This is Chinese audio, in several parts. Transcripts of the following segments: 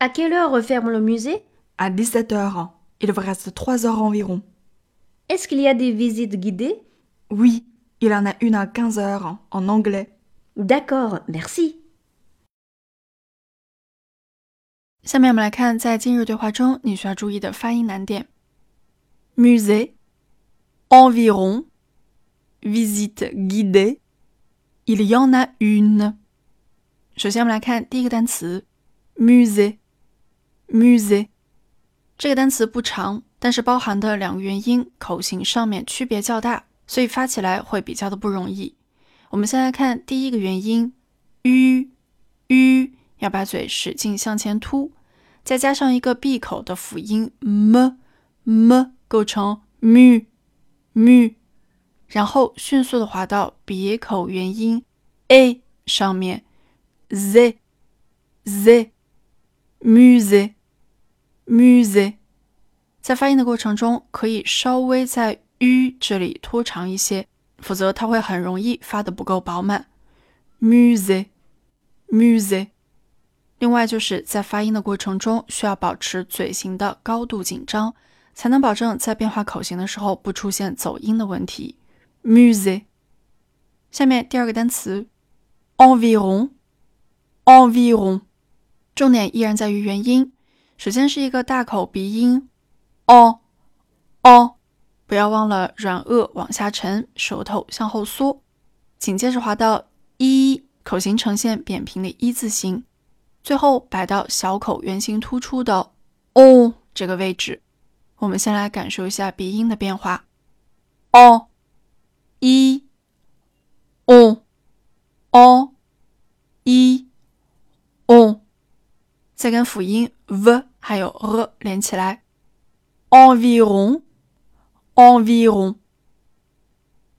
À quelle heure referme le musée À 17 heures. Il vous reste 3 heures environ. Est-ce qu'il y a des visites guidées Oui, il en a une à 15 heures en anglais. D'accord, merci. 下面我们来看，在今日对话中你需要注意的发音难点。musée, environ, visite guidée, il y en a une。首先我们来看第一个单词 Musée，musée 这个单词不长，但是包含的两个元音口型上面区别较大，所以发起来会比较的不容易。我们先来看第一个元音 u，u 要把嘴使劲向前凸，再加上一个闭口的辅音 m，m 构成 mu，mu，然后迅速的滑到别口元音 a 上面 z，z，musée。musée，music，在发音的过程中，可以稍微在 u 这里拖长一些，否则它会很容易发的不够饱满。musée，musée。另外，就是在发音的过程中，需要保持嘴型的高度紧张，才能保证在变化口型的时候不出现走音的问题。musée。下面第二个单词，environ，environ，重点依然在于元音。首先是一个大口鼻音哦，哦不要忘了软腭往下沉，舌头向后缩。紧接着滑到一，口型呈现扁平的一字形，最后摆到小口圆形突出的哦这个位置。我们先来感受一下鼻音的变化哦一哦，哦一再跟辅音 v。还有 r 连起来，environ，environ。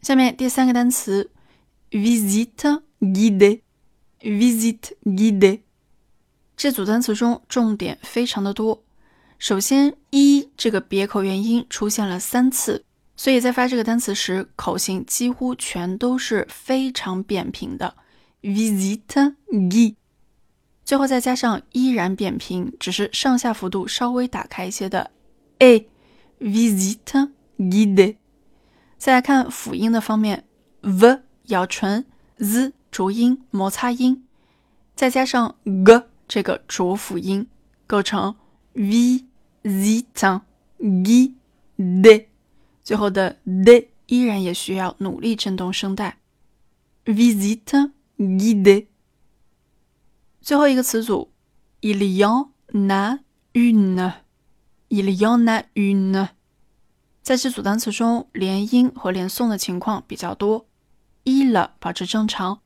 下面第三个单词 visit guide，visit guide。这组单词中重点非常的多。首先，一这个别口元音出现了三次，所以在发这个单词时，口型几乎全都是非常扁平的 visit guidée。最后再加上依然扁平，只是上下幅度稍微打开一些的 a visite guide。再来看辅音的方面，v 咬唇，z 浊音摩擦音，再加上 g 这个浊辅音，构成 visite guide。最后的 d 依然也需要努力震动声带，visite guide。最后一个词组，il y en a une，il y en a une，在这组单词中，连音和连诵的情况比较多。il 保持正常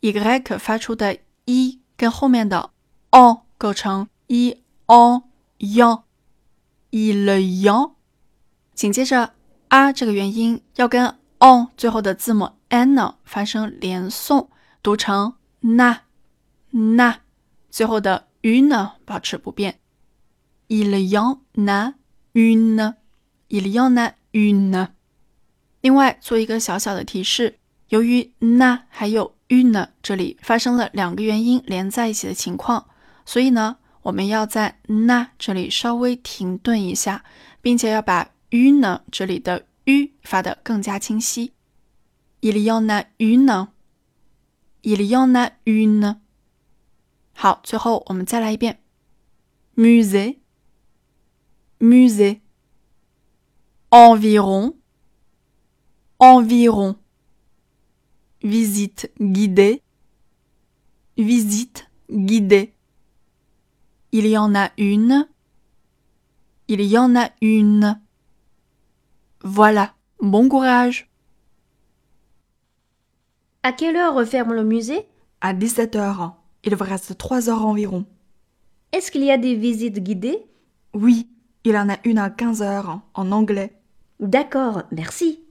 ，y 发出的 i 跟后面的 o 构成 i o yon，il y en，紧接着 a 这个元音要跟 o 最后的字母 n 发生连诵，读成 na。那最后的 u n 保持不变。Il y en a une. Il y en a une. 另外做一个小小的提示，由于那还有 une 这里发生了两个元音连在一起的情况，所以呢，我们要在那这里稍微停顿一下，并且要把 une 这里的 u 发得更加清晰。Il y en a une. Il y en a une. 好，最后我们再来一遍：musée, musée, environ, environ, visite guidée, visite guidée. Il y en a une, il y en a une. Voilà, bon courage. À quelle heure referme le musée À 17 heures. Il vous reste trois heures environ. Est-ce qu'il y a des visites guidées? Oui, il en a une à 15 heures en anglais. D'accord, merci.